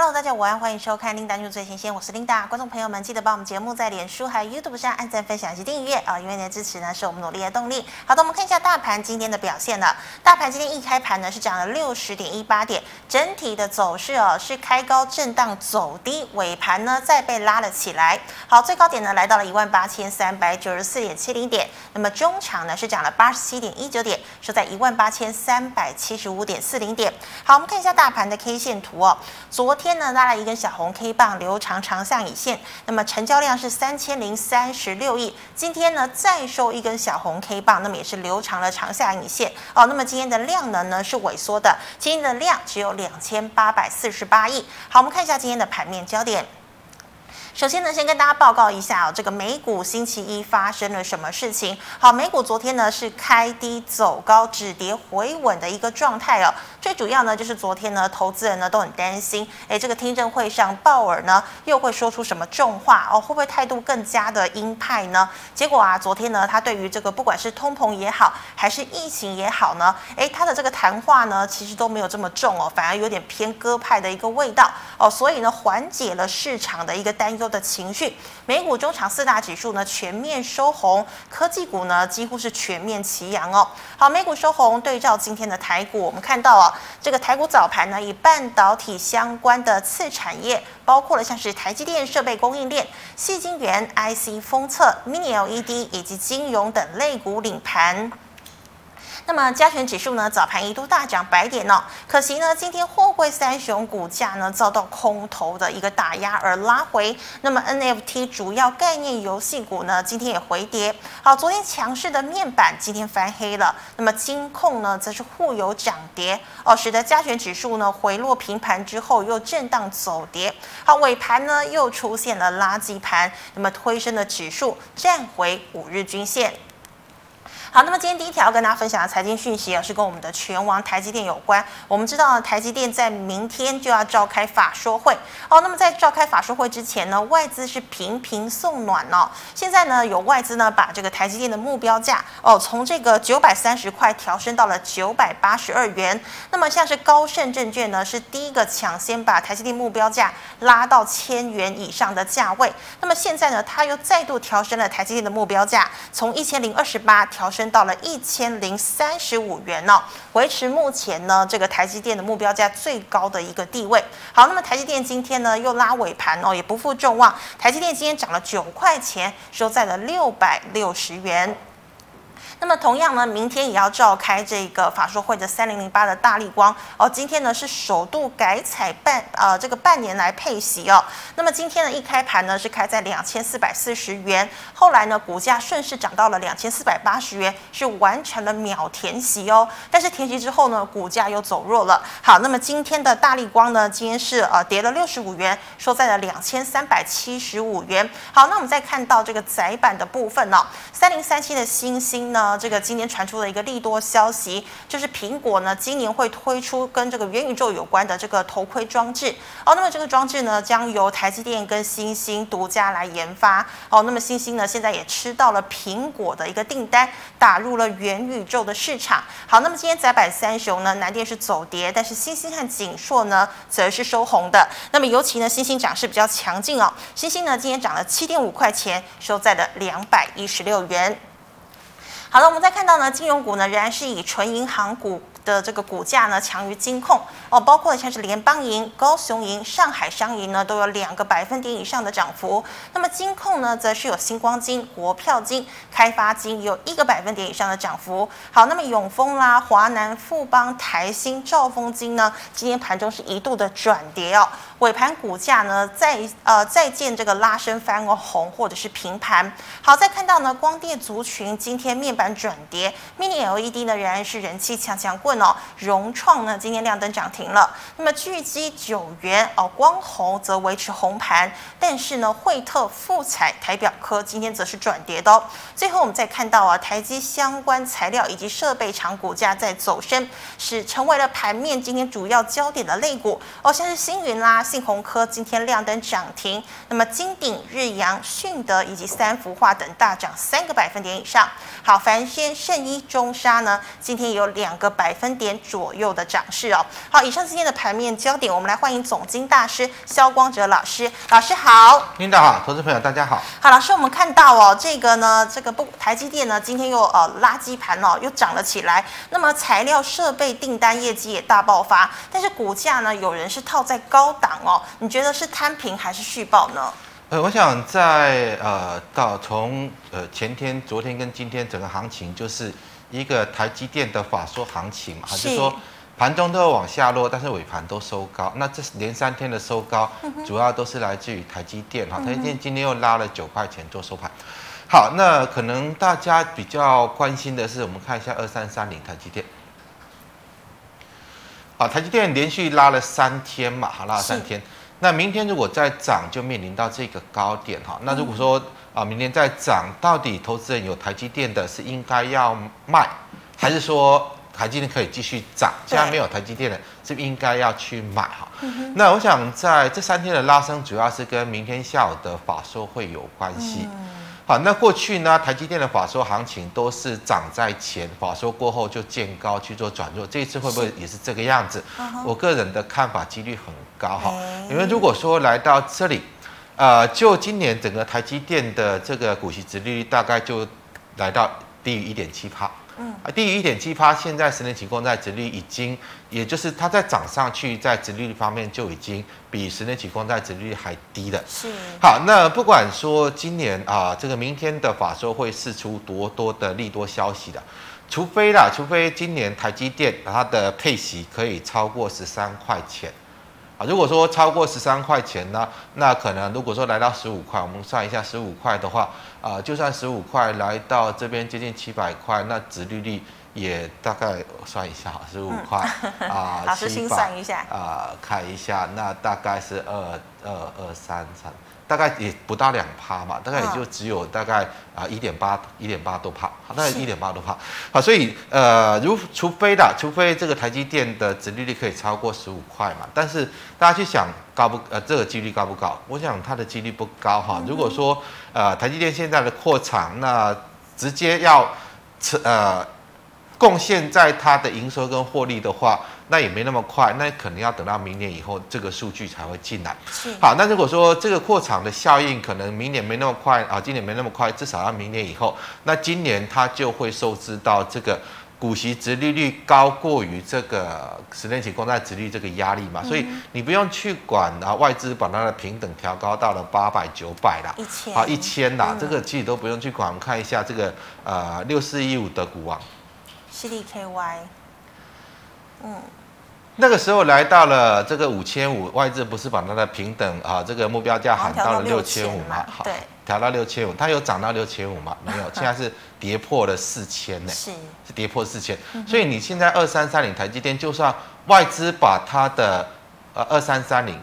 Hello，大家午安，欢迎收看《Linda News 最新鲜》，我是 Linda。观众朋友们，记得帮我们节目在脸书还有 YouTube 上按赞、分享及订阅啊，因为你的支持呢是我们努力的动力。好的，我们看一下大盘今天的表现了。大盘今天一开盘呢是涨了六十点一八点，整体的走势哦是开高震荡走低，尾盘呢再被拉了起来。好，最高点呢来到了一万八千三百九十四点七零点，那么中场呢是涨了八十七点一九点，收在一万八千三百七十五点四零点。好，我们看一下大盘的 K 线图哦，昨天。天呢拉了一根小红 K 棒，留长长下影线，那么成交量是三千零三十六亿。今天呢再收一根小红 K 棒，那么也是留长了长下影线哦。那么今天的量能呢是萎缩的，今天的量只有两千八百四十八亿。好，我们看一下今天的盘面焦点。首先呢，先跟大家报告一下哦，这个美股星期一发生了什么事情？好，美股昨天呢是开低走高，止跌回稳的一个状态哦。最主要呢就是昨天呢，投资人呢都很担心，哎，这个听证会上鲍尔呢又会说出什么重话哦？会不会态度更加的鹰派呢？结果啊，昨天呢，他对于这个不管是通膨也好，还是疫情也好呢，哎，他的这个谈话呢其实都没有这么重哦，反而有点偏鸽派的一个味道哦，所以呢缓解了市场的一个担忧。的情绪，美股中场四大指数呢全面收红，科技股呢几乎是全面齐扬哦。好，美股收红，对照今天的台股，我们看到啊这个台股早盘呢以半导体相关的次产业，包括了像是台积电设备供应链、细晶圆、IC 封测、Mini LED 以及金融等类股领盘。那么加权指数呢，早盘一度大涨百点哦，可惜呢，今天货柜三雄股价呢遭到空头的一个打压而拉回。那么 NFT 主要概念游戏股呢，今天也回跌。好，昨天强势的面板今天翻黑了。那么金控呢，则是互有涨跌哦，使得加权指数呢回落平盘之后又震荡走跌。好，尾盘呢又出现了垃圾盘，那么推升的指数站回五日均线。好，那么今天第一条要跟大家分享的财经讯息啊，是跟我们的权王台积电有关。我们知道，台积电在明天就要召开法说会哦。那么在召开法说会之前呢，外资是频频送暖哦。现在呢，有外资呢把这个台积电的目标价哦，从这个九百三十块调升到了九百八十二元。那么像是高盛证券呢，是第一个抢先把台积电目标价拉到千元以上的价位。那么现在呢，他又再度调升了台积电的目标价，从一千零二十八调升。到了一千零三十五元呢、哦，维持目前呢这个台积电的目标价最高的一个地位。好，那么台积电今天呢又拉尾盘哦，也不负众望，台积电今天涨了九块钱，收在了六百六十元。那么同样呢，明天也要召开这个法说会的三零零八的大立光哦，今天呢是首度改采半呃这个半年来配息哦。那么今天呢一开盘呢是开在两千四百四十元，后来呢股价顺势涨到了两千四百八十元，是完成了秒填息哦。但是填息之后呢，股价又走弱了。好，那么今天的大力光呢，今天是呃跌了六十五元，收在了两千三百七十五元。好，那我们再看到这个窄板的部分哦，三零三七的星星呢。这个今年传出了一个利多消息，就是苹果呢今年会推出跟这个元宇宙有关的这个头盔装置哦。那么这个装置呢将由台积电跟欣兴独家来研发哦。那么欣兴呢现在也吃到了苹果的一个订单，打入了元宇宙的市场。好，那么今天载板三雄呢，南电是走跌，但是欣兴和景硕呢则是收红的。那么尤其呢欣兴涨势比较强劲哦，欣兴呢今天涨了七点五块钱，收在了两百一十六元。好了，我们再看到呢，金融股呢仍然是以纯银行股的这个股价呢强于金控哦，包括像是联邦银、高雄银、上海商银呢都有两个百分点以上的涨幅。那么金控呢，则是有星光金、国票金、开发金有一个百分点以上的涨幅。好，那么永丰啦、华南、富邦、台新、兆丰金呢，今天盘中是一度的转跌哦，尾盘股价呢再呃再见这个拉升翻个红或者是平盘。好，再看到呢，光电族群今天面板转跌，Mini LED 呢仍然是人气强强棍。哦，融创呢今天亮灯涨停了，那么巨基九元哦，光弘则维持红盘，但是呢，惠特、富彩、台表科今天则是转跌的哦。最后我们再看到啊，台积相关材料以及设备厂股价在走升，是成为了盘面今天主要焦点的类股哦，像是星云啦、信宏科今天亮灯涨停，那么金鼎、日阳、迅德以及三福化等大涨三个百分点以上。好，凡轩、圣一、中沙呢今天有两个百分。点左右的涨势哦。好，以上今天的盘面焦点，我们来欢迎总经大师萧光哲老师。老师好，领导好，投资朋友大家好。好，老师，我们看到哦，这个呢，这个不台积电呢，今天又呃垃圾盘哦，又涨了起来。那么材料设备订单业绩也大爆发，但是股价呢，有人是套在高档哦。你觉得是摊平还是续报呢？呃，我想在呃到从呃前天、昨天跟今天整个行情，就是一个台积电的法说行情嘛，是就是说盘中都有往下落，但是尾盘都收高。那这连三天的收高，主要都是来自于台积电哈。台积电今天又拉了九块钱做收盘。好，那可能大家比较关心的是，我们看一下二三三零台积电。好，台积电连续拉了三天嘛，哈，拉了三天。那明天如果再涨，就面临到这个高点哈。那如果说啊，明天再涨，到底投资人有台积电的是应该要卖，还是说台积电可以继续涨？现在没有台积电的，是应该要去买哈？那我想在这三天的拉升，主要是跟明天下午的法说会有关系。好，那过去呢，台积电的法说行情都是涨在前，法说过后就见高去做转弱。这一次会不会也是这个样子？我个人的看法几率很高哈，因为如果说来到这里，呃，就今年整个台积电的这个股息值利率大概就来到低于一点七趴。嗯，啊，低于一点七趴，现在十年期公债殖率已经，也就是它在涨上去，在殖利率方面就已经比十年期公债殖率还低了。是，好，那不管说今年啊，这个明天的法说会释出多多的利多消息的，除非啦，除非今年台积电它的配息可以超过十三块钱。啊，如果说超过十三块钱呢，那可能如果说来到十五块，我们算一下十五块的话，啊，就算十五块来到这边接近七百块，那值利率也大概算一下，十五块啊，老师心算一下啊，看一下，那大概是二二二三三。大概也不到两趴嘛，大概也就只有大概啊一点八一点八多趴，好，大概一点八多趴，好，所以呃，如除非的，除非这个台积电的殖利率可以超过十五块嘛，但是大家去想高不呃这个几率高不高？我想它的几率不高哈。如果说呃台积电现在的扩产，那直接要呃贡献在它的营收跟获利的话。那也没那么快，那可能要等到明年以后，这个数据才会进来。是。好，那如果说这个扩厂的效应可能明年没那么快啊，今年没那么快，至少要明年以后，那今年它就会受制到这个股息殖利率高过于这个十年期公债殖利率这个压力嘛，嗯、所以你不用去管啊，外资把它的平等调高到了八百九百啦，一千啊一千啦，嗯、这个其实都不用去管。我们看一下这个呃六四一五的股王，CDKY，嗯。那个时候来到了这个五千五，外资不是把它的平等啊这个目标价喊到了六千五嘛？好，对，调到六千五，它有涨到六千五吗？没有，现在是跌破了四千呢，是是跌破四千，所以你现在二三三零台积电，就算外资把它的呃二三三零，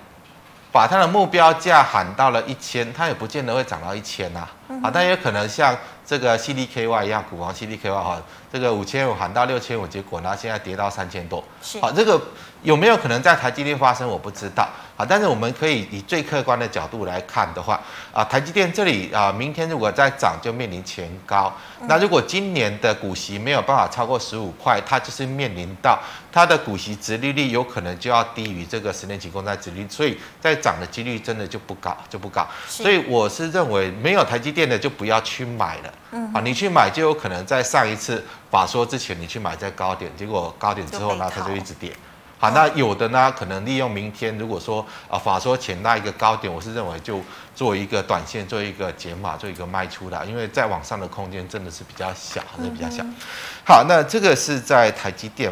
把它的目标价喊到了一千，它也不见得会涨到一千呐，啊，但也可能像这个 CDKY 一样，股王 CDKY 哈。这个五千五喊到六千五，结果呢，现在跌到三千多。好，这个有没有可能在台积电发生？我不知道。好，但是我们可以以最客观的角度来看的话，啊，台积电这里啊，明天如果再涨，就面临前高。那如果今年的股息没有办法超过十五块，它就是面临到它的股息值利率有可能就要低于这个十年期公债殖利率，所以在涨的几率真的就不高，就不高。所以我是认为没有台积电的就不要去买了。嗯，啊，你去买就有可能在上一次。法说之前你去买在高点，结果高点之后呢，它就一直跌。好，那有的呢，可能利用明天，如果说啊法说前那一个高点，我是认为就做一个短线，做一个减码，做一个卖出的，因为再往上的空间真的是比较小，真的比较小。好，那这个是在台积电。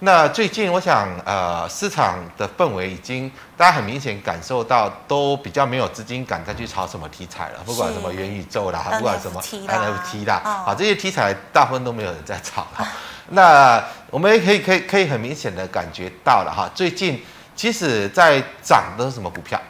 那最近我想，呃，市场的氛围已经大家很明显感受到，都比较没有资金敢再去炒什么题材了，不管什么元宇宙啦，不管什么 NFT 啦，啊，这些题材大部分都没有人在炒了。那我们也可以可以可以很明显的感觉到了哈，最近其实在涨的是什么股票？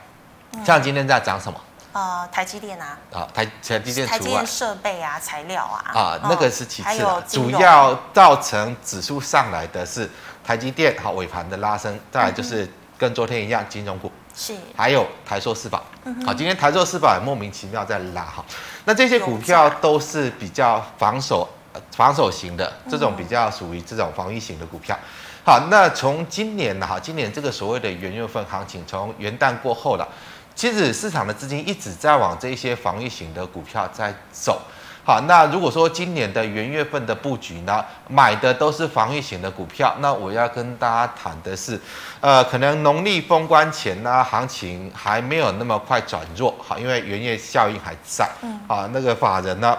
像今天在涨什么？呃，台积电啊，啊，台台积电，台积电设备啊，材料啊，啊，那个是其次的，主要造成指数上来的是台积电，好，尾盘的拉升，再来就是跟昨天一样，金融股是，还有台塑四宝，好，今天台塑四宝也莫名其妙在拉哈，那这些股票都是比较防守、防守型的，这种比较属于这种防御型的股票。好，那从今年呢，哈，今年这个所谓的元月份行情，从元旦过后了，其实市场的资金一直在往这些防御型的股票在走。好，那如果说今年的元月份的布局呢，买的都是防御型的股票，那我要跟大家谈的是，呃，可能农历封关前呢，行情还没有那么快转弱，好，因为元月效应还在，嗯，啊，那个法人呢，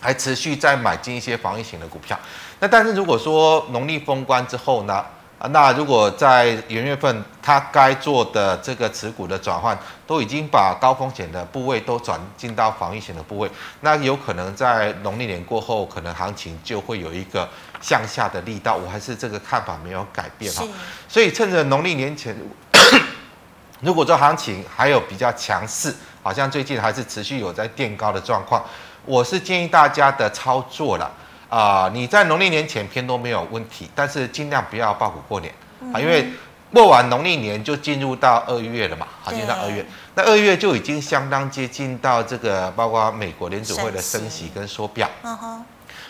还持续在买进一些防御型的股票，那但是如果说农历封关之后呢？啊，那如果在元月份，它该做的这个持股的转换，都已经把高风险的部位都转进到防御型的部位，那有可能在农历年过后，可能行情就会有一个向下的力道。我还是这个看法没有改变哈。所以趁着农历年前，如果这行情还有比较强势，好像最近还是持续有在垫高的状况，我是建议大家的操作了。啊、呃，你在农历年前偏多没有问题，但是尽量不要抱股过年。啊，因为过完农历年就进入到二月了嘛，好，进入到二月，那二月就已经相当接近到这个，包括美国联储会的升息。跟缩表，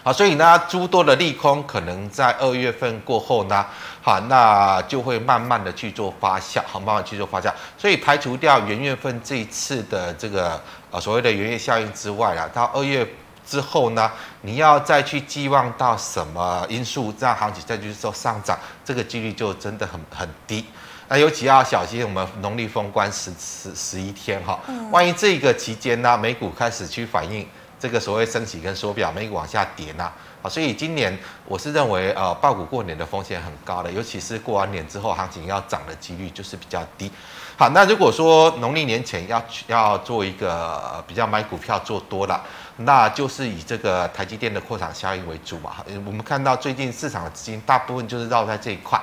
好，所以呢，诸多的利空可能在二月份过后呢，好，那就会慢慢的去做发酵，好，慢慢去做发酵，所以排除掉元月份这一次的这个呃所谓的元月效应之外啊，到二月。之后呢，你要再去寄望到什么因素让行情再去做上涨，这个几率就真的很很低。那尤其要小心我们农历封关十十十一天哈，万一这个期间呢，美股开始去反映这个所谓升息跟缩表，美股往下跌呢，啊，所以今年我是认为呃，抱股过年的风险很高的，尤其是过完年之后行情要涨的几率就是比较低。好，那如果说农历年前要要做一个比较买股票做多了，那就是以这个台积电的扩厂效应为主嘛。我们看到最近市场的资金大部分就是绕在这一块，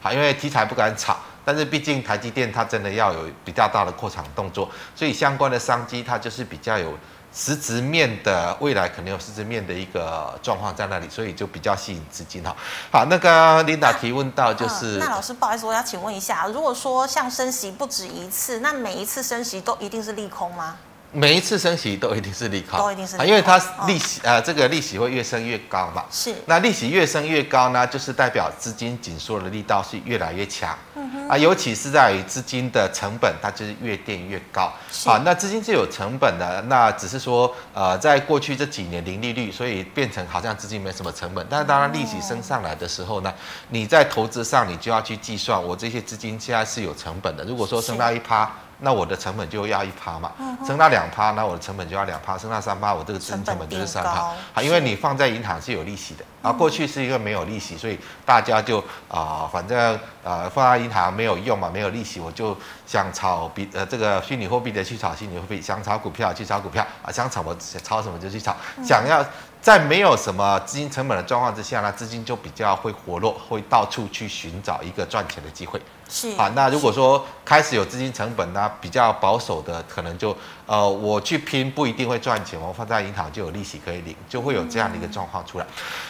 好，因为题材不敢炒，但是毕竟台积电它真的要有比较大的扩厂动作，所以相关的商机它就是比较有。实质面的未来可能有实质面的一个状况在那里，所以就比较吸引资金哈。好，那个琳达提问到就是，那老师不好意思，我要请问一下，如果说像升息不止一次，那每一次升息都一定是利空吗？每一次升息都一定是利空，都一定是利空，因为它利息呃，这个利息会越升越高嘛。是。那利息越升越高呢，就是代表资金紧缩的力道是越来越强。嗯哼。啊，尤其是在于资金的成本，它就是越垫越高。是。啊，那资金是有成本的，那只是说呃，在过去这几年零利率，所以变成好像资金没什么成本。但是当然利息升上来的时候呢，你在投资上你就要去计算，我这些资金现在是有成本的。如果说升到一趴。那我的成本就要一趴嘛，升到两趴，那我的成本就要两趴，升到三趴，我这个资金成本就是三趴。好，因为你放在银行是有利息的，啊，过去是一个没有利息，所以大家就啊、呃，反正呃放在银行没有用嘛，没有利息，我就想炒比呃这个虚拟货币的去炒虚拟货币，想炒股票去炒股票啊，想炒我炒什么就去炒，想要。在没有什么资金成本的状况之下呢，资金就比较会活络，会到处去寻找一个赚钱的机会。是啊，那如果说开始有资金成本呢，比较保守的，可能就呃，我去拼不一定会赚钱，我放在银行就有利息可以领，就会有这样的一个状况出来。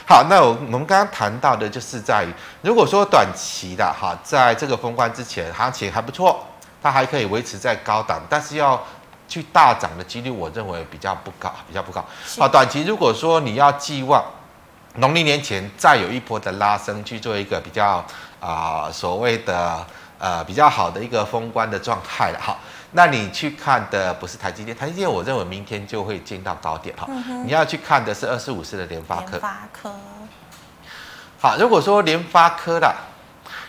好，那我我们刚刚谈到的就是在于，如果说短期的哈，在这个封关之前行情还不错，它还可以维持在高档，但是要。去大涨的几率，我认为比较不高，比较不高。啊，短期如果说你要寄望农历年前再有一波的拉升，去做一个比较啊、呃、所谓的呃比较好的一个封关的状态了哈，那你去看的不是台积电，台积电我认为明天就会见到高点哈。嗯、你要去看的是二四五四的联发科。联发科。好，如果说联发科的。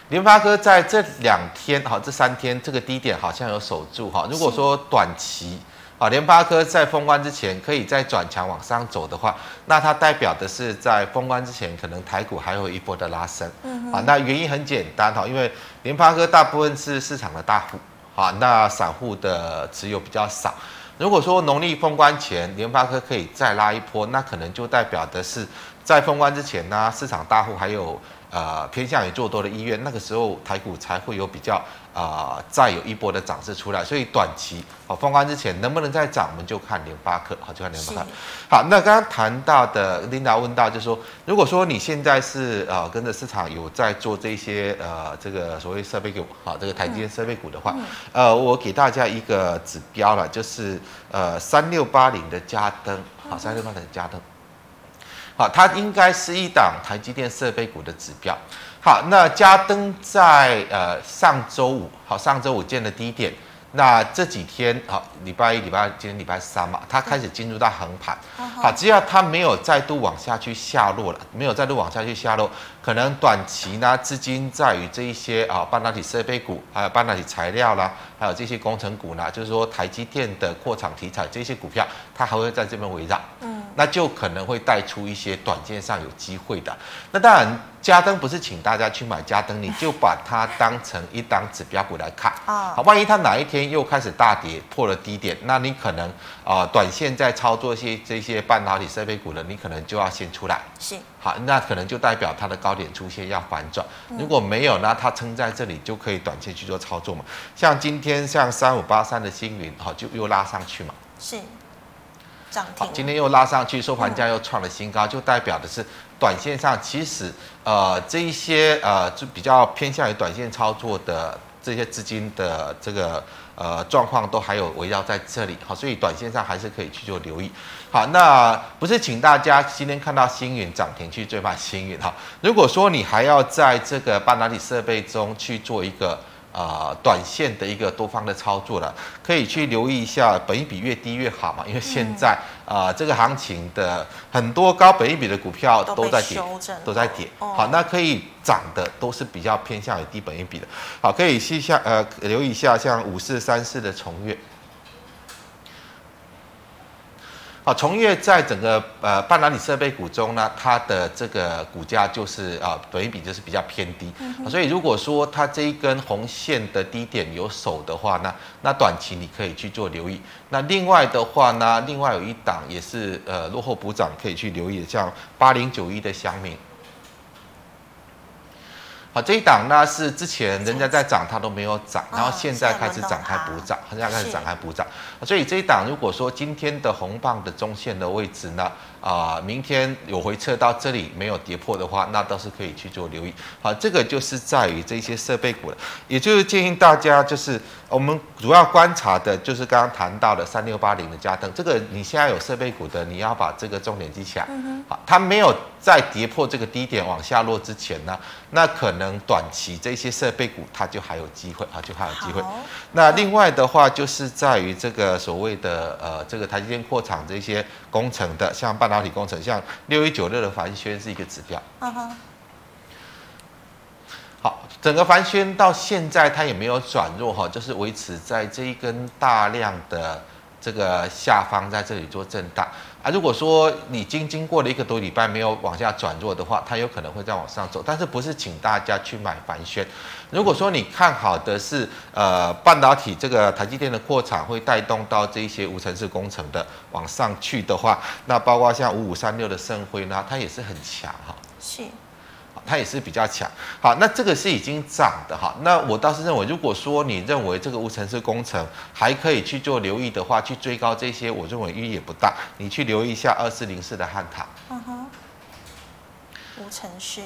联发科在这两天，哈，这三天这个低点好像有守住，哈。如果说短期，啊，联发科在封关之前可以再转强往上走的话，那它代表的是在封关之前，可能台股还有一波的拉升，啊，那原因很简单，哈，因为联发科大部分是市场的大户，啊，那散户的持有比较少。如果说农历封关前联发科可以再拉一波，那可能就代表的是在封关之前呢，市场大户还有。呃，偏向于做多的意愿，那个时候台股才会有比较啊、呃，再有一波的涨势出来。所以短期哦，封关之前能不能再涨，我们就看联发科，好，就看联发科。好，那刚刚谈到的琳达问到，就是说，如果说你现在是呃跟着市场有在做这些呃这个所谓设备股，好，这个台积电设备股的话，嗯、呃，我给大家一个指标了，就是呃三六八零的加登，好，三六八零的加登。好，它应该是一档台积电设备股的指标。好，那嘉登在呃上周五，好，上周五见的低点。那这几天好，礼拜一、礼拜二，今天礼拜三嘛，它开始进入到横盘。好，只要它没有再度往下去下落了，没有再度往下去下落，可能短期呢资金在于这一些啊半导体设备股，还有半导体材料啦，还有这些工程股呢，就是说台积电的扩厂题材这些股票，它还会在这边围绕。嗯，那就可能会带出一些短线上有机会的。那当然。嘉登不是请大家去买嘉登，你就把它当成一档指标股来看啊。好，万一它哪一天又开始大跌破了低点，那你可能啊、呃，短线在操作一些这些半导体设备股的，你可能就要先出来。是。好，那可能就代表它的高点出现要反转。如果没有，那它撑在这里就可以短线去做操作嘛。像今天像三五八三的星云，好，就又拉上去嘛。是。涨停。今天又拉上去，收盘价又创了新高，就代表的是。短线上其实，呃，这一些呃，就比较偏向于短线操作的这些资金的这个呃状况，都还有围绕在这里，好，所以短线上还是可以去做留意。好，那不是请大家今天看到星云涨停去追买星云哈。如果说你还要在这个半导体设备中去做一个。啊、呃，短线的一个多方的操作了，可以去留意一下，本一比越低越好嘛，因为现在啊、呃，这个行情的很多高本一比的股票都在跌，都在跌。好，那可以涨的都是比较偏向于低本一比的。好，可以去下呃留意一下，像五四三四的重越。好，崇越在整个呃半导体设备股中呢，它的这个股价就是啊，本益比就是比较偏低，嗯、所以如果说它这一根红线的低点有守的话呢，那短期你可以去做留意。那另外的话呢，另外有一档也是呃落后补涨可以去留意的，像八零九一的祥明。好，这一档呢是之前人家在涨，它都没有涨，然后现在开始展开补涨，现在开始展开补涨，所以这一档如果说今天的红棒的中线的位置呢，啊，明天有回撤到这里没有跌破的话，那倒是可以去做留意。好，这个就是在于这些设备股了，也就是建议大家就是我们主要观察的就是刚刚谈到的三六八零的加登，这个你现在有设备股的，你要把这个重点记起来。好，它没有在跌破这个低点往下落之前呢，那可能短期这些设备股它就还有机会啊，就还有机会。那另外的话就是在于这个所谓的呃这个台积电扩厂这些工程的，像半导体工程，像六一九六的帆宣是一个指标。好，整个帆宣到现在它也没有转弱哈，就是维持在这一根大量的这个下方，在这里做震荡。啊，如果说你经经过了一个多礼拜没有往下转弱的话，它有可能会再往上走，但是不是请大家去买帆宣。如果说你看好的是呃半导体这个台积电的扩产会带动到这一些无尘室工程的往上去的话，那包括像五五三六的盛辉呢，它也是很强哈。是。它也是比较强，好，那这个是已经涨的哈。那我倒是认为，如果说你认为这个无尘室工程还可以去做留意的话，去追高这些，我认为意义也不大。你去留意一下二四零四的汉唐。嗯哼。无尘室。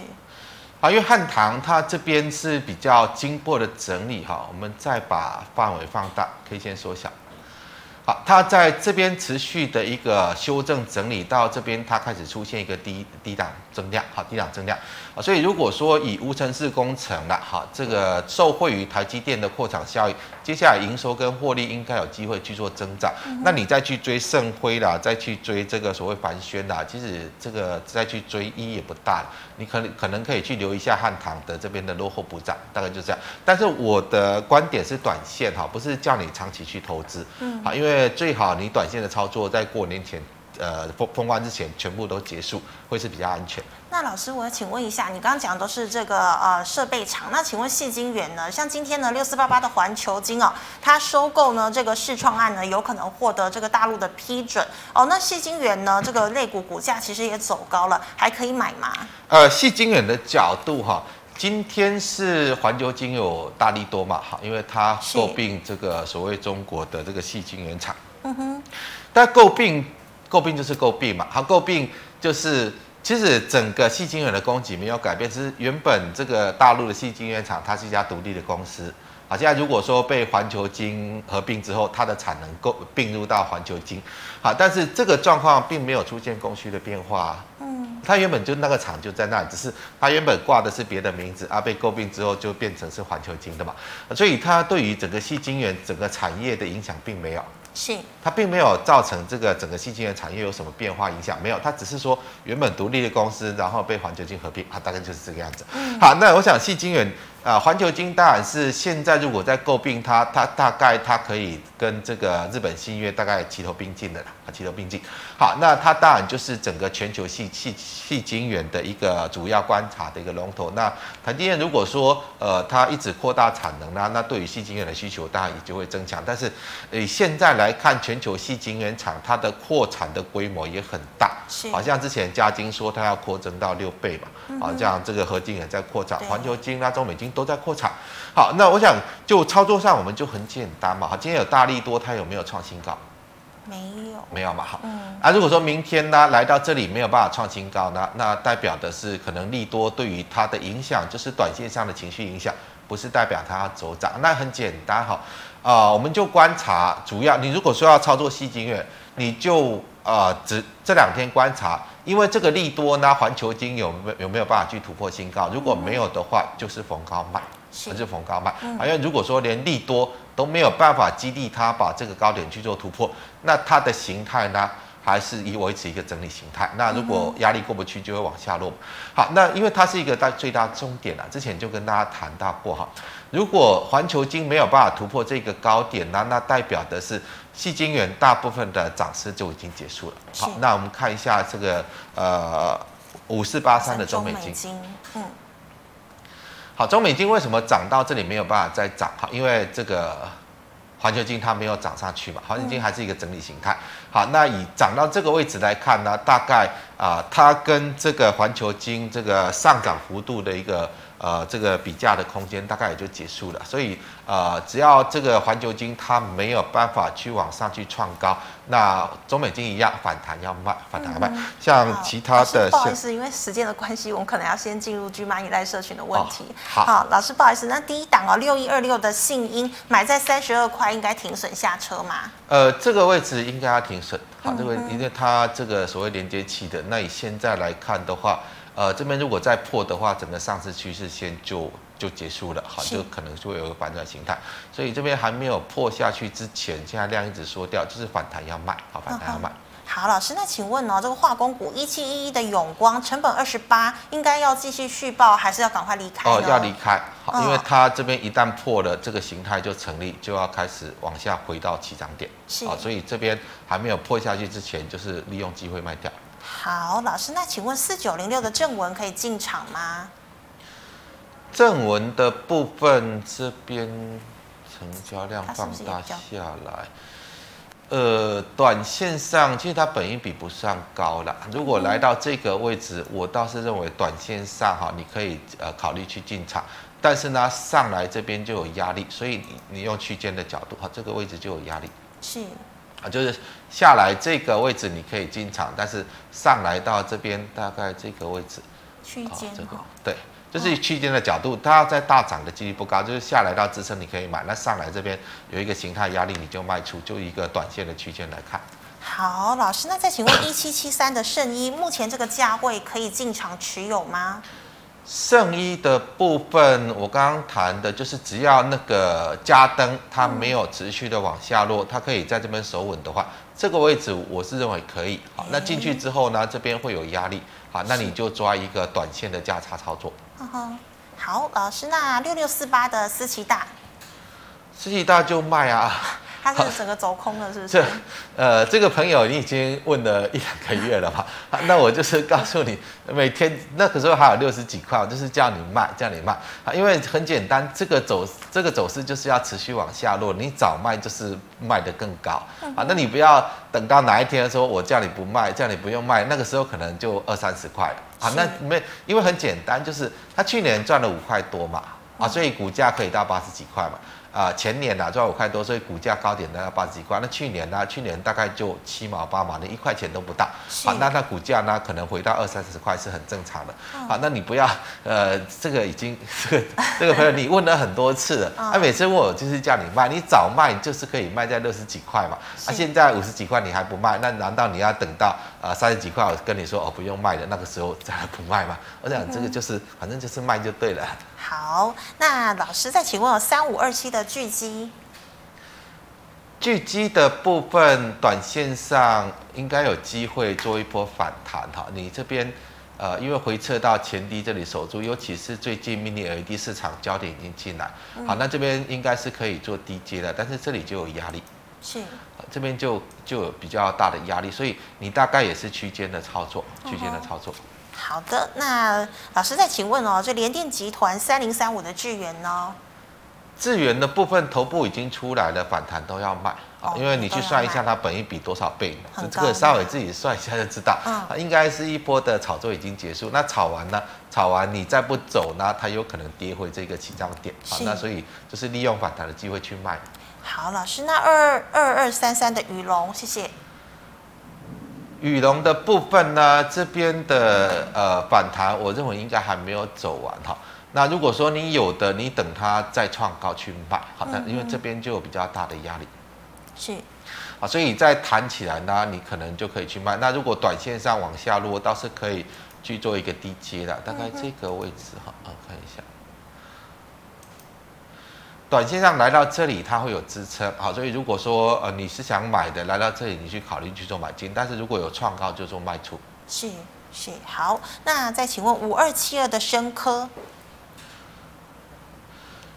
因为汉唐它这边是比较经过的整理哈，我们再把范围放大，可以先缩小。好，它在这边持续的一个修正整理到这边，它开始出现一个低低档增量，好，低档增量啊，所以如果说以无尘室工程了，好，这个受惠于台积电的扩厂效益，接下来营收跟获利应该有机会去做增长，嗯、那你再去追盛辉啦，再去追这个所谓凡轩啦，其实这个再去追意义也不大，你可能可能可以去留一下汉唐的这边的落后补涨，大概就这样。但是我的观点是短线哈，不是叫你长期去投资，嗯，好，因为。最好你短线的操作在过年前，呃封封关之前全部都结束，会是比较安全。那老师，我要请问一下，你刚刚讲的都是这个呃设备厂，那请问细晶元呢？像今天呢六四八八的环球金哦，它收购呢这个视创案呢，有可能获得这个大陆的批准哦。那细晶元呢这个类股股价其实也走高了，还可以买吗？呃，细晶元的角度哈。今天是环球金有大力多嘛？哈，因为它诟病这个所谓中国的这个细晶圆厂。嗯哼。但诟病诟病就是诟病嘛。好，诟病就是其实整个细晶圆的供给没有改变，只是原本这个大陆的细晶圆厂它是一家独立的公司。好，现在如果说被环球金合并之后，它的产能够并入到环球金。好，但是这个状况并没有出现供需的变化。嗯。它原本就那个厂就在那里，只是它原本挂的是别的名字啊，被诟病之后就变成是环球金的嘛，所以它对于整个细晶圆整个产业的影响并没有。是，它并没有造成这个整个矽晶圆产业有什么变化影响，没有，它只是说原本独立的公司，然后被环球金合并，啊，大概就是这个样子。嗯、好，那我想细晶圆。啊，环球金当然是现在如果在诟病它，它大概它可以跟这个日本新月大概齐头并进的啦，啊，齐头并进。好，那它当然就是整个全球系系系晶圆的一个主要观察的一个龙头。那台积电如果说呃它一直扩大产能呢，那对于系晶圆的需求当然也就会增强。但是以现在来看，全球系晶圆厂它的扩产的规模也很大，好像之前嘉晶说它要扩增到六倍嘛，啊，像这个合金也在扩产，环球晶啊、中美晶。都在扩产，好，那我想就操作上我们就很简单嘛，好，今天有大利多，它有没有创新高？没有，没有嘛，好，嗯，啊，如果说明天呢来到这里没有办法创新高呢，那代表的是可能利多对于它的影响就是短线上的情绪影响，不是代表它要走涨，那很简单哈，啊、呃，我们就观察主要，你如果说要操作矽晶圆，你就呃只这两天观察。因为这个利多呢，环球金有没有没有办法去突破新高？如果没有的话，就是逢高卖，还是逢高卖。因为如果说连利多都没有办法激励它把这个高点去做突破，那它的形态呢，还是以维持一个整理形态。那如果压力过不去，就会往下落。好，那因为它是一个大最大终点了，之前就跟大家谈到过哈。如果环球金没有办法突破这个高点，呢那代表的是。细金元大部分的涨势就已经结束了。好，那我们看一下这个呃五四八三的中美金。嗯。好，中美金为什么涨到这里没有办法再涨？哈，因为这个环球金它没有涨上去嘛，环球金还是一个整理形态。好，那以涨到这个位置来看呢，大概啊、它跟这个环球金这个上涨幅度的一个。呃，这个比价的空间大概也就结束了，所以呃，只要这个环球金它没有办法去往上去创高，那中美金一样反弹要卖，反弹要卖。嗯、像其他的，不好意思，因为时间的关系，我们可能要先进入 GMoney 依赖社群的问题。哦、好，好，老师不好意思，那第一档哦，六一二六的信鹰买在三十二块，应该停损下车吗？呃，这个位置应该要停损。好，这个因为它这个所谓连接器的，那以现在来看的话。呃，这边如果再破的话，整个上市趋势线就就结束了，好，就可能就会有个反转形态。所以这边还没有破下去之前，现在量一直缩掉，就是反弹要卖，好，反弹要卖。好，老师，那请问哦，这个化工股一七一一的永光成本二十八，应该要继续续报，还是要赶快离开？哦，要离开，好，因为它这边一旦破了这个形态就成立，就要开始往下回到起涨点，是，所以这边还没有破下去之前，就是利用机会卖掉。好，老师，那请问四九零六的正文可以进场吗？正文的部分这边成交量放大下来，呃，短线上其实它本应比不算高了。如果来到这个位置，我倒是认为短线上哈，你可以呃考虑去进场，但是呢，上来这边就有压力，所以你你用区间的角度哈，这个位置就有压力。是。啊，就是下来这个位置你可以进场，但是上来到这边大概这个位置，区间、哦、这个对，就是区间的角度，它要再大涨的几率不高，就是下来到支撑你可以买，那上来这边有一个形态压力你就卖出，就一个短线的区间来看。好，老师，那再请问一七七三的圣衣，目前这个价位可以进场持有吗？圣一的部分，我刚刚谈的就是，只要那个加灯它没有持续的往下落，它可以在这边守稳的话，这个位置我是认为可以。好，那进去之后呢，这边会有压力，好，那你就抓一个短线的价差操作。好，老师，那六六四八的思齐大，思齐大就卖啊。它是整个走空了，是不是？这呃，这个朋友你已经问了一两个月了吧？那我就是告诉你，每天那个时候还有六十几块，我就是叫你卖，叫你卖啊，因为很简单，这个走这个走势就是要持续往下落，你早卖就是卖得更高啊。那你不要等到哪一天说我叫你不卖，叫你不用卖，那个时候可能就二三十块了啊。那没，因为很简单，就是他去年赚了五块多嘛啊，所以股价可以到八十几块嘛。啊，前年呢赚五块多，所以股价高点呢要八十几块。那去年呢？去年大概就七毛八毛，连一块钱都不到。好，那那股价呢可能回到二三十块是很正常的。好，那你不要呃，这个已经这个 这个朋友你问了很多次了，他每次问我就是叫你卖，你早卖就是可以卖在六十几块嘛。啊，现在五十几块你还不卖，那难道你要等到呃三十几块，我跟你说哦不用卖的，那个时候再来不卖嘛。我想这个就是反正就是卖就对了。好，那老师再请问哦，三五二七的巨基。巨基的部分，短线上应该有机会做一波反弹哈。你这边，呃，因为回撤到前低这里守住，尤其是最近 Mini LED 市场焦点已经进来，好，那这边应该是可以做低阶的，但是这里就有压力，是，这边就就有比较大的压力，所以你大概也是区间的操作，区间的操作。好的，那老师再请问哦，这联电集团三零三五的智源呢？智源的部分头部已经出来了，反弹都要卖啊，因为你去算一下它本益比多少倍，这个稍微自己算一下就知道，啊，应该是一波的炒作已经结束。那炒完呢？炒完你再不走呢，它有可能跌回这个起涨点啊。那所以就是利用反弹的机会去卖。好，老师，那二二二三三的宇龙，谢谢。宇龙的部分呢，这边的呃反弹，我认为应该还没有走完哈。那如果说你有的，你等它再创高去卖，好的，因为这边就有比较大的压力，是，啊，所以再弹起来呢，你可能就可以去卖。那如果短线上往下落，倒是可以去做一个低阶的，大概这个位置哈，啊，看一下，短线上来到这里，它会有支撑，好，所以如果说呃你是想买的，来到这里你去考虑去做买进，但是如果有创高就做卖出。是是，好，那再请问五二七二的深科。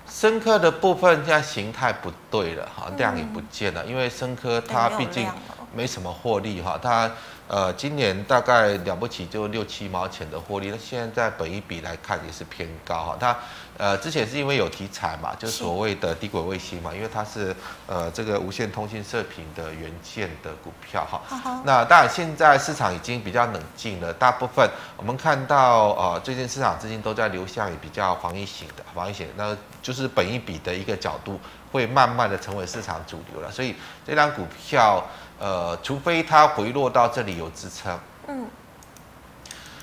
深科的部分现在形态不对了哈，量也不见了，因为深科它毕竟没什么获利哈，它呃今年大概了不起就六七毛钱的获利，那现在在本一比来看也是偏高哈，它。呃，之前是因为有题材嘛，就是所谓的低轨卫星嘛，因为它是呃这个无线通信射频的元件的股票哈。那当然现在市场已经比较冷静了，大部分我们看到呃最近市场资金都在流向于比较防御型的防御型，那就是本一比的一个角度会慢慢的成为市场主流了，所以这张股票呃除非它回落到这里有支撑，嗯。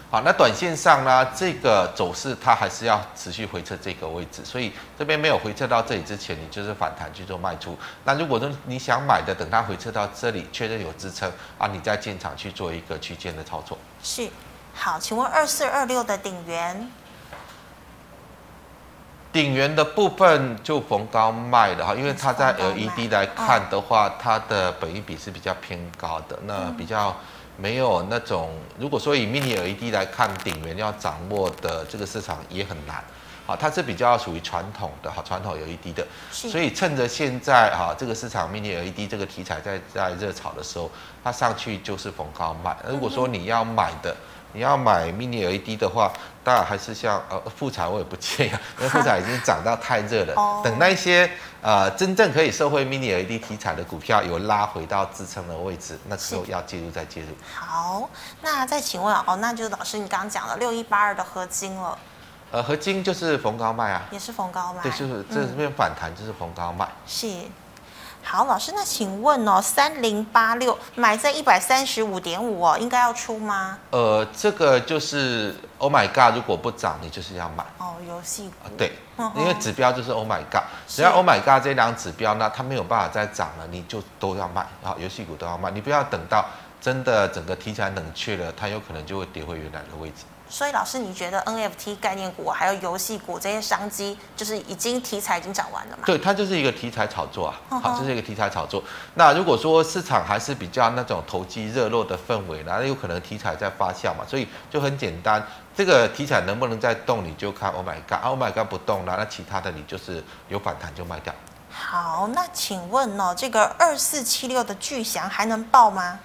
好，那短线上呢，这个走势它还是要持续回撤这个位置，所以这边没有回撤到这里之前，你就是反弹去做卖出。那如果说你想买的，等它回撤到这里确认有支撑啊，你再进场去做一个区间的操作。是，好，请问二四二六的顶元，鼎元的部分就逢高卖的哈，因为它在 LED 来看的话，它的本益比是比较偏高的，那比较。没有那种，如果说以 Mini LED 来看，顶元要掌握的这个市场也很难，好，它是比较属于传统的哈，传统 LED 的，所以趁着现在哈这个市场 Mini LED 这个题材在在热炒的时候，它上去就是逢高卖。如果说你要买的。你要买 mini LED 的话，当然还是像呃富彩我也不建议，因为富彩已经涨到太热了。哦、等那些呃真正可以收回 mini LED 题材的股票有拉回到支撑的位置，那时候要介入再介入。好，那再请问哦，那就是老师你刚刚讲了六一八二的合金了。呃，合金就是逢高卖啊。也是逢高卖。对，就是这边反弹就是逢高卖。嗯、是。好，老师，那请问哦，三零八六买在一百三十五点五哦，应该要出吗？呃，这个就是 Oh my God，如果不涨，你就是要买哦。游戏股对，因为指标就是 Oh my God，只要 Oh my God 这两指标呢，它没有办法再涨了，你就都要卖，然后游戏股都要卖，你不要等到真的整个题材冷却了，它有可能就会跌回原来的位置。所以老师，你觉得 NFT 概念股还有游戏股这些商机，就是已经题材已经涨完了吗？对，它就是一个题材炒作啊，好，就是一个题材炒作。那如果说市场还是比较那种投机热络的氛围，那有可能题材在发酵嘛，所以就很简单，这个题材能不能再动，你就看 Oh my God，Oh my God 不动了，那其他的你就是有反弹就卖掉。好，那请问哦，这个二四七六的巨翔还能爆吗？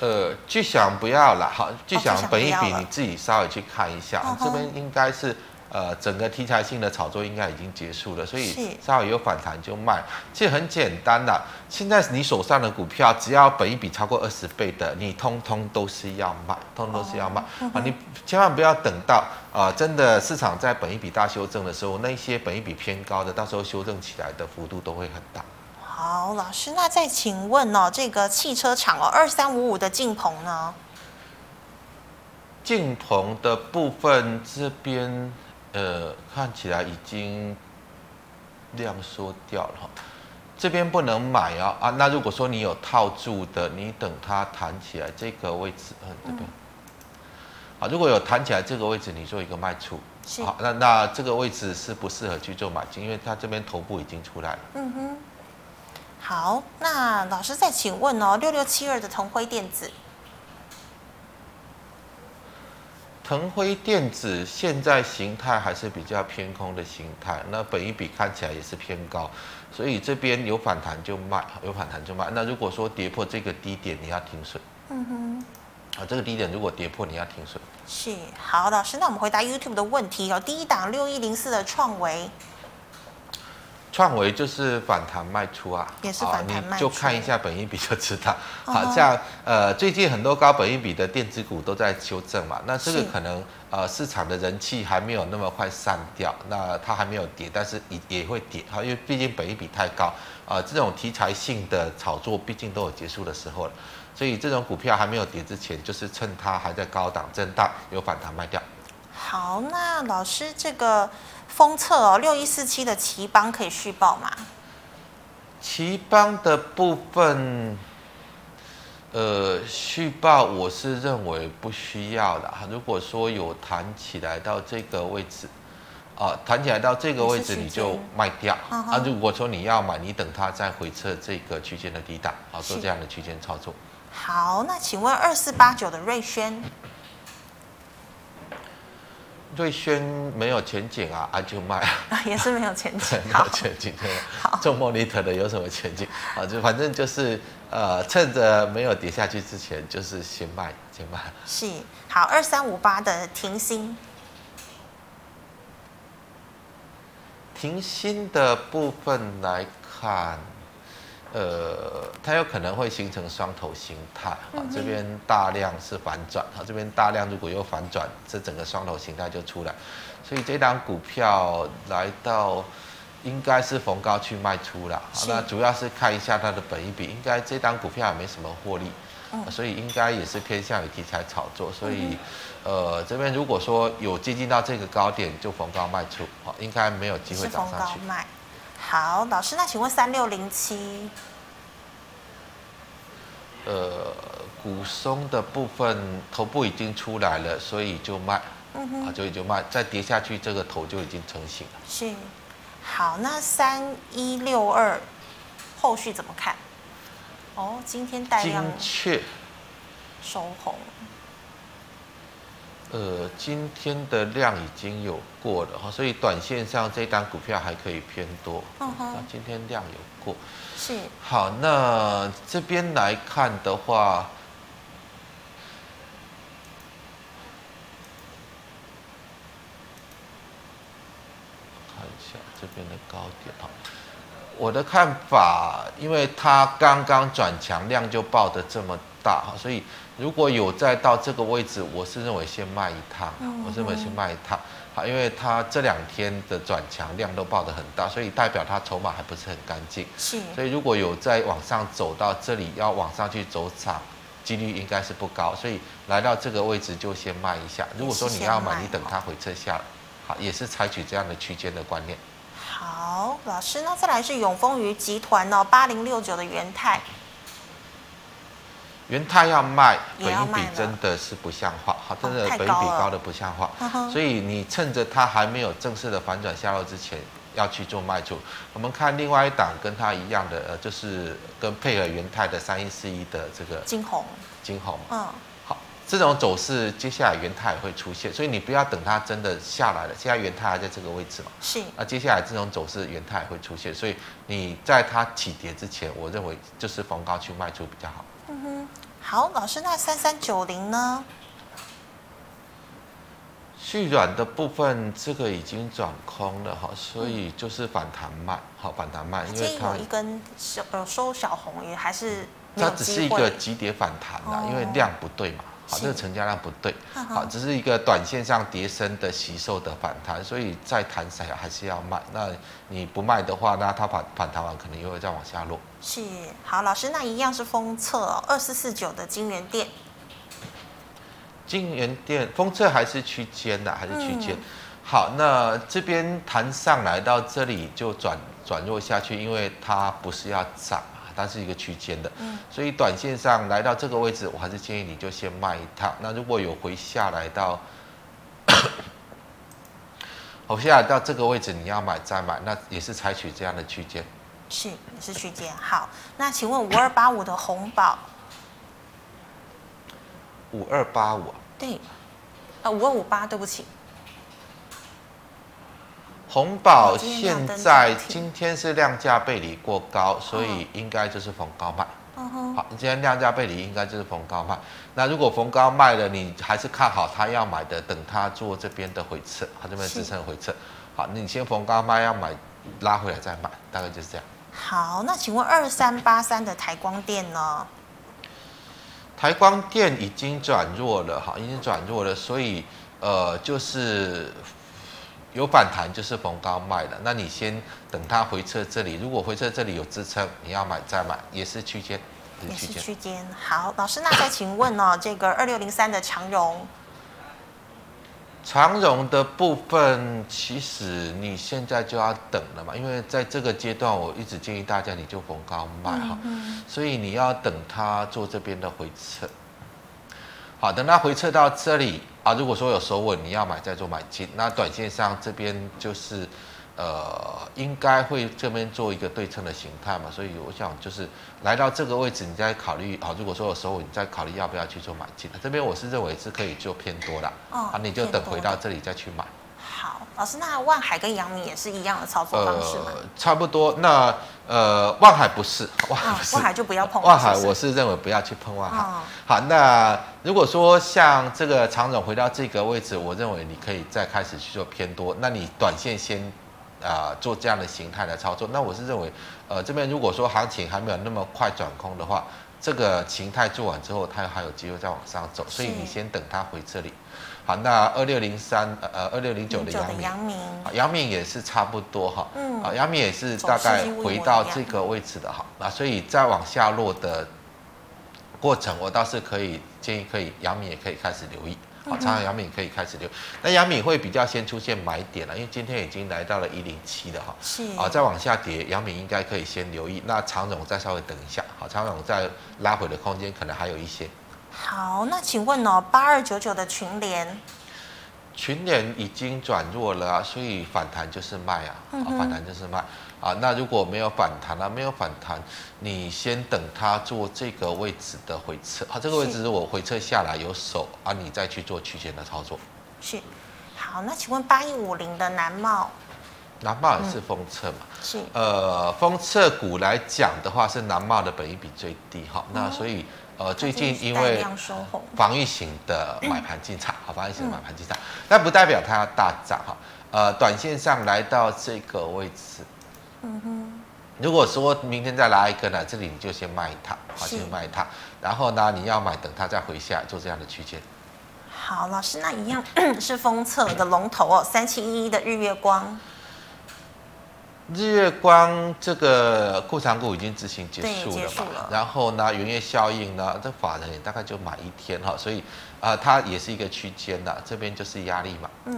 呃，巨想不要了，好，巨想本一笔你自己稍微去看一下，哦、这边应该是呃整个题材性的炒作应该已经结束了，所以稍微有反弹就卖。其实很简单的，现在你手上的股票只要本一笔超过二十倍的，你通通都是要卖，通通都是要卖、哦、啊！你千万不要等到啊、呃，真的市场在本一笔大修正的时候，那些本一笔偏高的，到时候修正起来的幅度都会很大。好，老师，那再请问哦，这个汽车厂哦，二三五五的劲鹏呢？劲鹏的部分这边，呃，看起来已经量缩掉了哈。这边不能买啊啊！那如果说你有套住的，你等它弹起来这个位置，嗯，这边，好，如果有弹起来这个位置，你做一个卖出，好，那那这个位置是不适合去做买进，因为它这边头部已经出来了。嗯哼，好，那老师再请问哦，六六七二的腾辉电子。腾辉电子现在形态还是比较偏空的形态，那本一比看起来也是偏高，所以这边有反弹就卖，有反弹就卖。那如果说跌破这个低点，你要停损。嗯哼。啊，这个低点如果跌破，你要停损。是，好，老师，那我们回答 YouTube 的问题哦。第一档六一零四的创惟。创维就是反弹卖出啊，也是反弹卖出，你就看一下本益比就知道。好像呃最近很多高本益比的电子股都在修正嘛，那这个可能呃市场的人气还没有那么快散掉，那它还没有跌，但是也也会跌，好，因为毕竟本益比太高啊，呃，这种题材性的炒作毕竟都有结束的时候了，所以这种股票还没有跌之前，就是趁它还在高档震荡有反弹卖掉。好，那老师这个。封测哦，六一四七的奇邦可以续报吗？奇邦的部分，呃，续报我是认为不需要的。如果说有弹起来到这个位置，啊，弹起来到这个位置你就卖掉。啊，如果说你要买，你等它再回测这个区间的低档，好做这样的区间操作。好，那请问二四八九的瑞轩？瑞轩没有前景啊，啊就卖啊，也是没有前景，没有前景。好，做 monitor 的有什么前景啊？就反正就是呃，趁着没有跌下去之前，就是先卖，先卖。是，好，二三五八的停薪，停薪的部分来看。呃，它有可能会形成双头形态，啊，这边大量是反转，啊，这边大量如果又反转，这整个双头形态就出来，所以这档股票来到应该是逢高去卖出了，那主要是看一下它的本益比，应该这档股票也没什么获利，所以应该也是偏向于题材炒作，所以呃，这边如果说有接近到这个高点就逢高卖出，好，应该没有机会涨上去。好，老师，那请问三六零七，呃，股松的部分头部已经出来了，所以就卖，嗯哼，啊，就就卖，再跌下去，这个头就已经成型了。是，好，那三一六二后续怎么看？哦，今天带量精确收红。呃，今天的量已经有过了哈，所以短线上这单股票还可以偏多。嗯哼，那今天量有过。是。好，那这边来看的话，看一下这边的高点哈。我的看法，因为它刚刚转强，量就爆的这么大哈，所以。如果有再到这个位置，我是认为先卖一趟，我认为先卖一趟，好，因为它这两天的转强量都爆得很大，所以代表它筹码还不是很干净，是，所以如果有再往上走到这里，要往上去走涨，几率应该是不高，所以来到这个位置就先卖一下。如果说你要买，你等它回撤下来，好，也是采取这样的区间的观念。好，老师，那再来是永丰余集团哦，八零六九的元泰。元泰要卖，本益比真的是不像话，好，真的本益比高的不像话，所以你趁着它还没有正式的反转下落之前，要去做卖出。我们看另外一档跟它一样的，呃，就是跟配合元泰的三一四一的这个金红，金红，嗯，好，这种走势接下来元泰也会出现，所以你不要等它真的下来了，现在元泰还在这个位置嘛，是，那接下来这种走势元泰也会出现，所以你在它起跌之前，我认为就是逢高去卖出比较好。嗯哼，好，老师，那三三九零呢？续软的部分，这个已经转空了哈，所以就是反弹慢，好，反弹慢，因为它有一根小呃收小红，也还是它只是一个急跌反弹啦，因为量不对嘛。好，这个成交量不对，好，只是一个短线上跌升的吸收的反弹，所以再弹起来还是要卖。那你不卖的话，那它反反弹完可能又会再往下落。是，好，老师，那一样是封测二四四九的金元店。金元店封测还是区间的，还是区间。好，那这边弹上来到这里就转转弱下去，因为它不是要涨，它是一个区间的，嗯，所以短线上来到这个位置，我还是建议你就先卖一趟。那如果有回下来到，回下来到这个位置，你要买再买，那也是采取这样的区间，是也是区间。好，那请问五二八五的红宝，五二八五，对，呃，五二五八，对不起。红宝现在今天是量价背离过高，所以应该就是逢高卖。好，今天量价背离应该就是逢高卖。那如果逢高卖了，你还是看好他要买的，等他做这边的回撤，他这边支撑回撤。好，你先逢高卖，要买拉回来再买，大概就是这样。好，那请问二三八三的台光电呢？台光电已经转弱了，哈，已经转弱了，所以呃，就是。有反弹就是逢高卖的，那你先等它回撤这里，如果回撤这里有支撑，你要买再买，也是区间，也是区间。好，老师，那再请问哦，这个二六零三的长荣，长荣的部分其实你现在就要等了嘛，因为在这个阶段，我一直建议大家你就逢高卖哈，嗯、所以你要等它做这边的回撤。好，等它回撤到这里啊，如果说有收稳，你要买再做买进。那短线上这边就是，呃，应该会这边做一个对称的形态嘛，所以我想就是来到这个位置，你再考虑啊，如果说有收稳，你再考虑要不要去做买进。这边我是认为是可以做偏多的，哦、啊，你就等回到这里再去买。老师，那万海跟阳明也是一样的操作方式吗？呃，差不多。那呃，万海不是，万海不是，万海就不要碰。万海，我是认为不要去碰万海。哦、好，那如果说像这个长总回到这个位置，我认为你可以再开始去做偏多。那你短线先啊、呃、做这样的形态的操作。那我是认为，呃，这边如果说行情还没有那么快转空的话，这个形态做完之后，它还有机会再往上走。所以你先等它回这里。好，那二六零三呃二六零九的阳明，阳明，明也是差不多哈，嗯，啊阳明也是大概回到这个位置的哈，那所以再往下落的过程，我倒是可以建议可以阳明也可以开始留意，好，长阳明也可以开始留意，那阳明会比较先出现买点了，因为今天已经来到了一零七了哈，是，啊再往下跌，阳明应该可以先留意，那长总再稍微等一下，好，长总再拉回的空间可能还有一些。好，那请问哦，八二九九的群联，群联已经转弱了啊，所以反弹就是卖啊，嗯、反弹就是卖啊。那如果没有反弹啊，没有反弹，你先等它做这个位置的回撤，好，这个位置如果回撤下来有手啊，你再去做区间的操作。是，好，那请问八一五零的南茂，南茂也是封测嘛？嗯、是，呃，封测股来讲的话，是南茂的本益比最低哈，嗯、那所以。呃，最近因为防御型的买盘进场，好，防御型的买盘进场，但不代表它要大涨哈。呃，短线上来到这个位置，嗯哼，如果说明天再来一个呢，这里你就先卖一趟，好，先卖一趟，然后呢，你要买，等它再回下来做这样的区间。好，老师，那一样 是封测的龙头哦，三七一一的日月光。日月光这个库藏股已经执行结束了嘛？了然后呢，元月效应呢，这法人也大概就买一天哈，所以啊、呃，它也是一个区间的，这边就是压力嘛。嗯。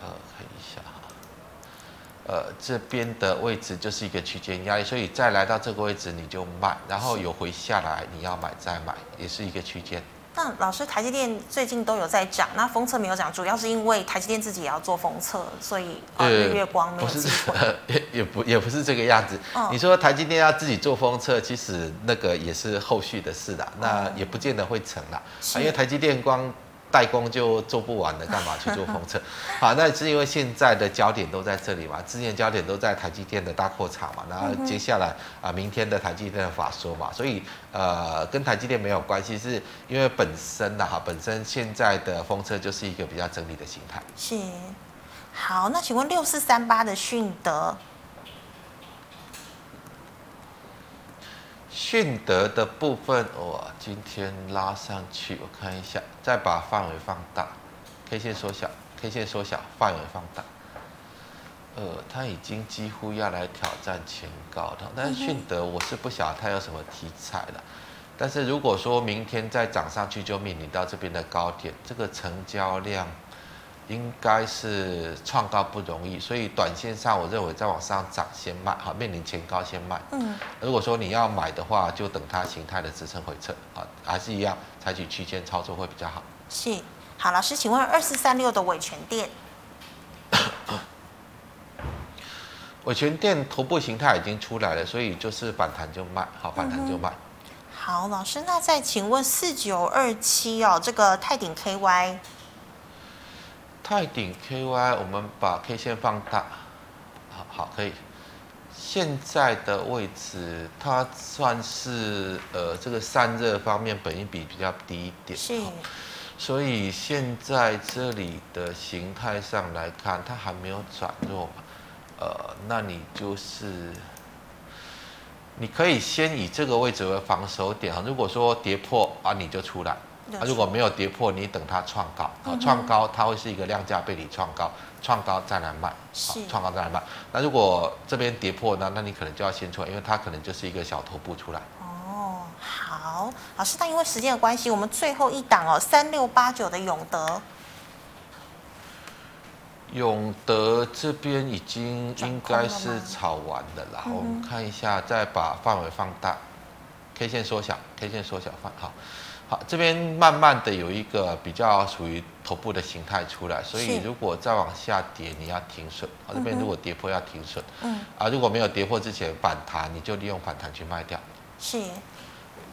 呃，看一下哈，呃，这边的位置就是一个区间压力，所以再来到这个位置你就卖，然后有回下来你要买再买，也是一个区间。那老师，台积电最近都有在涨，那封测没有涨，主要是因为台积电自己也要做封测，所以日月光没有机会。呃、也也不也不是这个样子。哦、你说台积电要自己做封测，其实那个也是后续的事啦，那也不见得会成啦，是因为台积电光。代工就做不完了，干嘛去做封测？好，那是因为现在的焦点都在这里嘛，之前焦点都在台积电的大扩厂嘛，然后接下来啊，明天的台积电的法说嘛，所以呃，跟台积电没有关系，是因为本身的哈，本身现在的封测就是一个比较整理的形态。是，好，那请问六四三八的迅德。迅德的部分，我，今天拉上去，我看一下，再把范围放大，K 线缩小，K 线缩小，范围放大，呃，它已经几乎要来挑战前高了，但是迅德我是不晓得它有什么题材的，但是如果说明天再涨上去，就面临到这边的高点，这个成交量，应该是创高不容易，所以短线上我认为再往上涨先卖，好，面临前高先卖。嗯，如果说你要买的话，就等它形态的支撑回撤，啊，还是一样采取区间操作会比较好。是，好，老师，请问二四三六的伟诠电，伟诠电头部形态已经出来了，所以就是反弹就卖，好，反弹就卖。嗯、好，老师，那再请问四九二七哦，这个泰鼎 KY。泰鼎 KY，我们把 K 线放大，好好可以。现在的位置，它算是呃这个散热方面本益比比较低一点，是。所以现在这里的形态上来看，它还没有转弱，呃，那你就是你可以先以这个位置为防守点啊。如果说跌破啊，你就出来。啊，如果没有跌破，你等它创高啊，创高它会是一个量价背离创高，创高再来卖，是创高再来卖。那如果这边跌破呢，那你可能就要先出来，因为它可能就是一个小头部出来。哦，好，老师，那因为时间的关系，我们最后一档哦，三六八九的永德，永德这边已经应该是炒完了啦。我们看一下，再把范围放大，K 线缩小，K 线缩小放好。好，这边慢慢的有一个比较属于头部的形态出来，所以如果再往下跌，你要停损。好，这边如果跌破要停损。嗯。啊，如果没有跌破之前反弹，你就利用反弹去卖掉。是。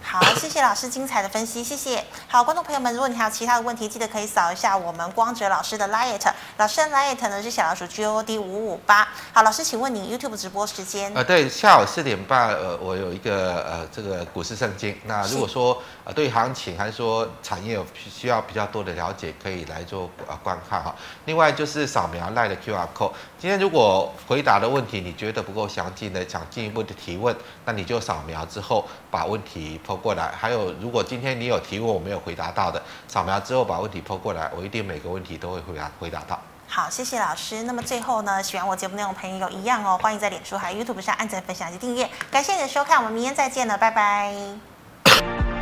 好，谢谢老师精彩的分析，谢谢。好，观众朋友们，如果你还有其他的问题，记得可以扫一下我们光哲老师的 liet，老师的 liet 呢是小老鼠 G O D 五五八。好，老师，请问你 YouTube 直播时间？呃，对，下午四点半，呃，我有一个呃这个股市圣经。那如果说呃对行情还是说产业有需要比较多的了解，可以来做呃观看哈。另外就是扫描 LINE 的 QR code。今天如果回答的问题你觉得不够详尽的，想进一步的提问，那你就扫描之后把问题过来，还有如果今天你有提问我没有回答到的，扫描之后把问题抛过来，我一定每个问题都会回答回答到。好，谢谢老师。那么最后呢，喜欢我节目内容朋友一样哦，欢迎在脸书还有 YouTube 上按赞、分享及订阅。感谢你的收看，我们明天再见了，拜拜。